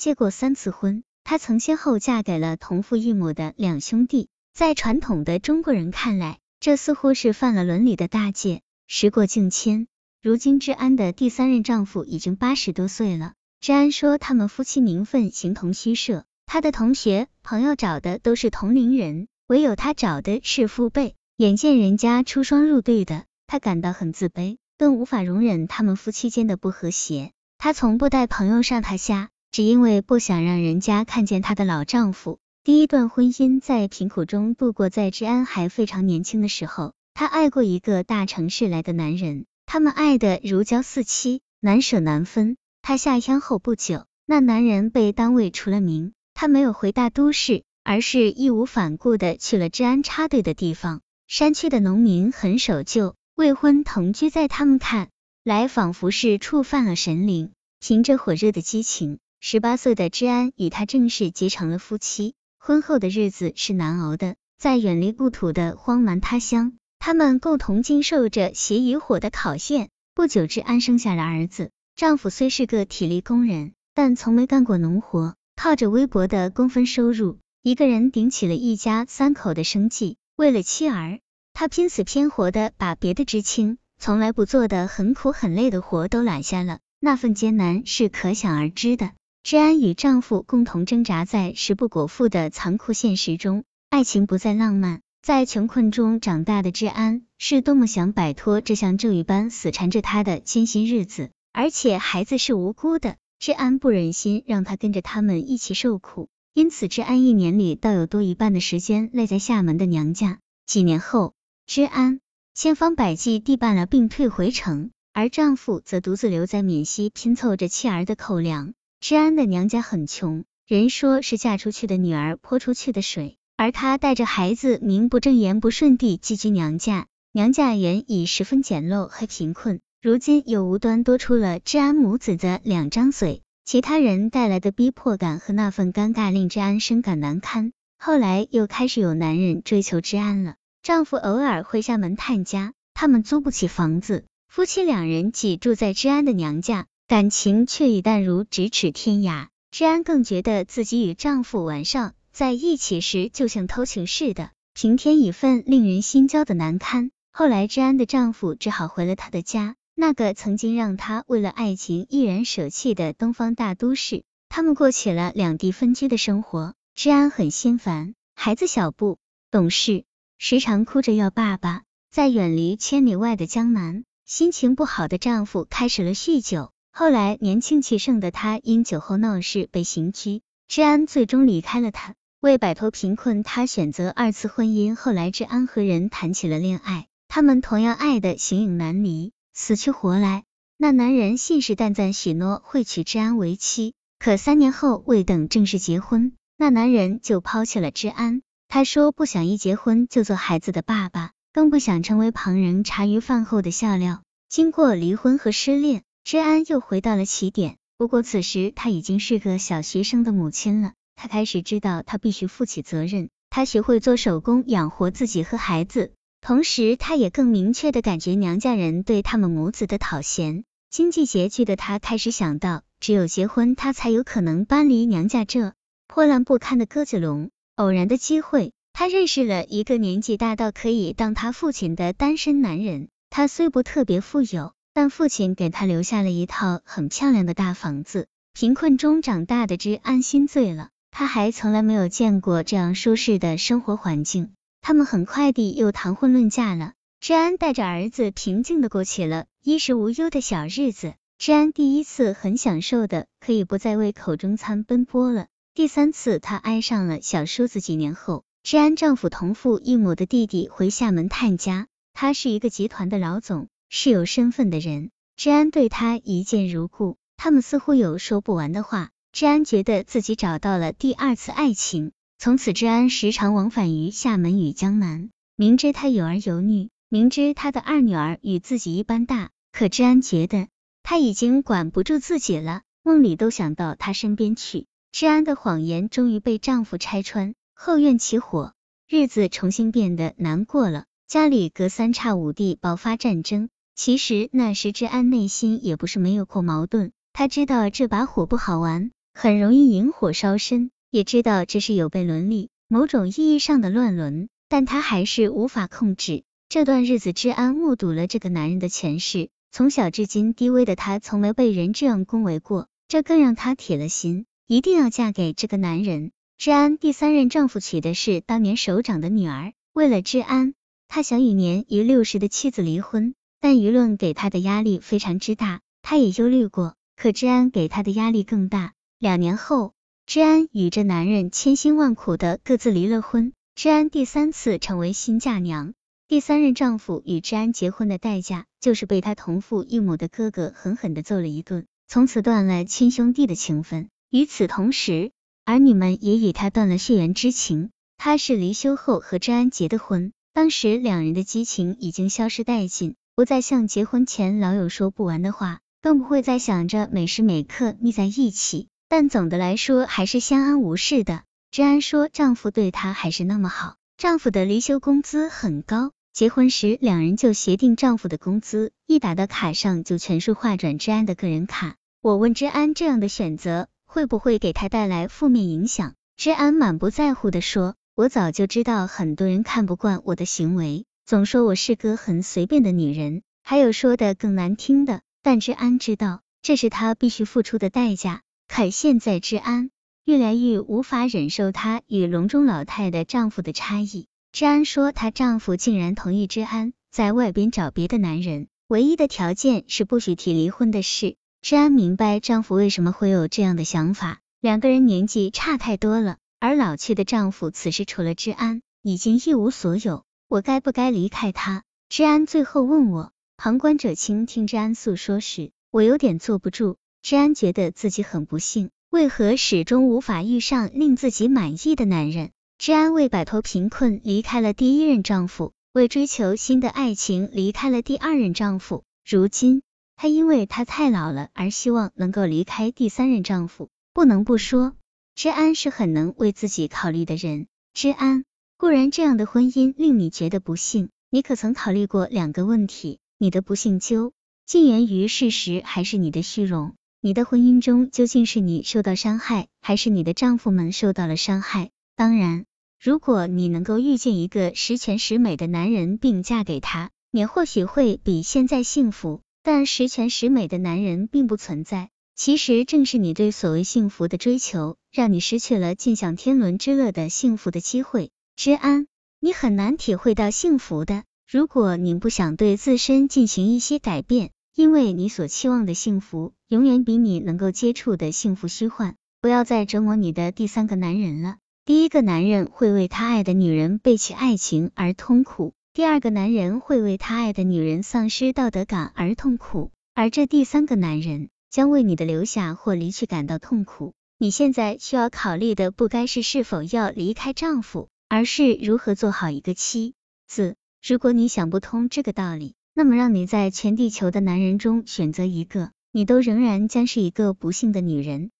结过三次婚，她曾先后嫁给了同父异母的两兄弟，在传统的中国人看来，这似乎是犯了伦理的大戒。时过境迁，如今治安的第三任丈夫已经八十多岁了。治安说他们夫妻名分形同虚设，他的同学朋友找的都是同龄人，唯有他找的是父辈。眼见人家出双入对的，他感到很自卑，更无法容忍他们夫妻间的不和谐。他从不带朋友上他家，只因为不想让人家看见她的老丈夫。第一段婚姻在贫苦中度过，在治安还非常年轻的时候，她爱过一个大城市来的男人，他们爱的如胶似漆，难舍难分。她下乡后不久，那男人被单位除了名，他没有回大都市，而是义无反顾的去了治安插队的地方。山区的农民很守旧，未婚同居在他们看。来仿佛是触犯了神灵，凭着火热的激情，十八岁的治安与他正式结成了夫妻。婚后的日子是难熬的，在远离故土的荒蛮他乡，他们共同经受着血与火的考验。不久，治安生下了儿子。丈夫虽是个体力工人，但从没干过农活，靠着微薄的工分收入，一个人顶起了一家三口的生计。为了妻儿，他拼死拼活的把别的知青。从来不做的很苦很累的活都揽下了，那份艰难是可想而知的。治安与丈夫共同挣扎在食不果腹的残酷现实中，爱情不再浪漫。在穷困中长大的治安是多么想摆脱这像咒语般死缠着他的艰辛日子，而且孩子是无辜的，治安不忍心让他跟着他们一起受苦，因此治安一年里倒有多一半的时间赖在厦门的娘家。几年后，治安。千方百计地办了病退回城，而丈夫则独自留在闽西拼凑着妻儿的口粮。治安的娘家很穷，人说是嫁出去的女儿泼出去的水，而她带着孩子名不正言不顺地寄居娘家。娘家原已十分简陋和贫困，如今又无端多出了治安母子的两张嘴，其他人带来的逼迫感和那份尴尬令治安深感难堪。后来又开始有男人追求治安了。丈夫偶尔会上门探家，他们租不起房子，夫妻两人挤住在治安的娘家，感情却已淡如咫尺天涯。治安更觉得自己与丈夫晚上在一起时就像偷情似的，平添一份令人心焦的难堪。后来，治安的丈夫只好回了他的家，那个曾经让他为了爱情毅然舍弃的东方大都市。他们过起了两地分居的生活，治安很心烦，孩子小不懂事。时常哭着要爸爸。在远离千里外的江南，心情不好的丈夫开始了酗酒。后来年轻气盛的他因酒后闹事被刑拘，治安最终离开了他。为摆脱贫困，他选择二次婚姻。后来治安和人谈起了恋爱，他们同样爱的形影难离，死去活来。那男人信誓旦旦许诺会娶治安为妻，可三年后未等正式结婚，那男人就抛弃了治安。他说不想一结婚就做孩子的爸爸，更不想成为旁人茶余饭后的笑料。经过离婚和失恋，治安又回到了起点。不过此时他已经是个小学生的母亲了，他开始知道他必须负起责任。他学会做手工养活自己和孩子，同时他也更明确的感觉娘家人对他们母子的讨嫌。经济拮据的他开始想到，只有结婚，他才有可能搬离娘家这破烂不堪的鸽子笼。偶然的机会，他认识了一个年纪大到可以当他父亲的单身男人。他虽不特别富有，但父亲给他留下了一套很漂亮的大房子。贫困中长大的之安心醉了，他还从来没有见过这样舒适的生活环境。他们很快地又谈婚论嫁了。治安带着儿子平静的过起了衣食无忧的小日子。治安第一次很享受的可以不再为口中餐奔波了。第三次，她爱上了小叔子。几年后，治安丈夫同父异母的弟弟回厦门探家，他是一个集团的老总，是有身份的人。治安对他一见如故，他们似乎有说不完的话。治安觉得自己找到了第二次爱情，从此治安时常往返于厦门与江南。明知他有儿有女，明知他的二女儿与自己一般大，可治安觉得他已经管不住自己了，梦里都想到他身边去。治安的谎言终于被丈夫拆穿，后院起火，日子重新变得难过了。家里隔三差五地爆发战争。其实那时治安内心也不是没有过矛盾，他知道这把火不好玩，很容易引火烧身，也知道这是有悖伦理，某种意义上的乱伦，但他还是无法控制。这段日子，治安目睹了这个男人的前世，从小至今低微的他从没被人这样恭维过，这更让他铁了心，一定要嫁给这个男人。治安第三任丈夫娶的是当年首长的女儿，为了治安，他想与年逾六十的妻子离婚，但舆论给他的压力非常之大，他也忧虑过，可治安给他的压力更大。两年后，治安与这男人千辛万苦的各自离了婚，治安第三次成为新嫁娘。第三任丈夫与治安结婚的代价，就是被他同父异母的哥哥狠狠的揍了一顿，从此断了亲兄弟的情分。与此同时，儿女们也与他断了血缘之情。他是离休后和治安结的婚，当时两人的激情已经消失殆尽，不再像结婚前老有说不完的话，更不会再想着每时每刻腻在一起。但总的来说，还是相安无事的。治安说，丈夫对她还是那么好，丈夫的离休工资很高。结婚时，两人就协定，丈夫的工资一打到卡上，就全数划转治安的个人卡。我问治安，这样的选择会不会给他带来负面影响？治安满不在乎的说：“我早就知道很多人看不惯我的行为，总说我是个很随便的女人，还有说的更难听的。但治安知道，这是她必须付出的代价。可现在，治安越来越无法忍受她与笼中老太的丈夫的差异。”治安说，她丈夫竟然同意治安在外边找别的男人，唯一的条件是不许提离婚的事。治安明白丈夫为什么会有这样的想法，两个人年纪差太多了，而老去的丈夫此时除了治安已经一无所有。我该不该离开他？治安最后问我。旁观者清听治安诉说时，我有点坐不住。治安觉得自己很不幸，为何始终无法遇上令自己满意的男人？治安为摆脱贫困离开了第一任丈夫，为追求新的爱情离开了第二任丈夫。如今，她因为她太老了而希望能够离开第三任丈夫。不能不说，治安是很能为自己考虑的人。治安，固然这样的婚姻令你觉得不幸，你可曾考虑过两个问题？你的不幸究竟源于事实，还是你的虚荣？你的婚姻中究竟是你受到伤害，还是你的丈夫们受到了伤害？当然。如果你能够遇见一个十全十美的男人并嫁给他，你或许会比现在幸福。但十全十美的男人并不存在。其实正是你对所谓幸福的追求，让你失去了尽享天伦之乐的幸福的机会。之安，你很难体会到幸福的。如果你不想对自身进行一些改变，因为你所期望的幸福，永远比你能够接触的幸福虚幻。不要再折磨你的第三个男人了。第一个男人会为他爱的女人背弃爱情而痛苦，第二个男人会为他爱的女人丧失道德感而痛苦，而这第三个男人将为你的留下或离去感到痛苦。你现在需要考虑的不该是是否要离开丈夫，而是如何做好一个妻子。如果你想不通这个道理，那么让你在全地球的男人中选择一个，你都仍然将是一个不幸的女人。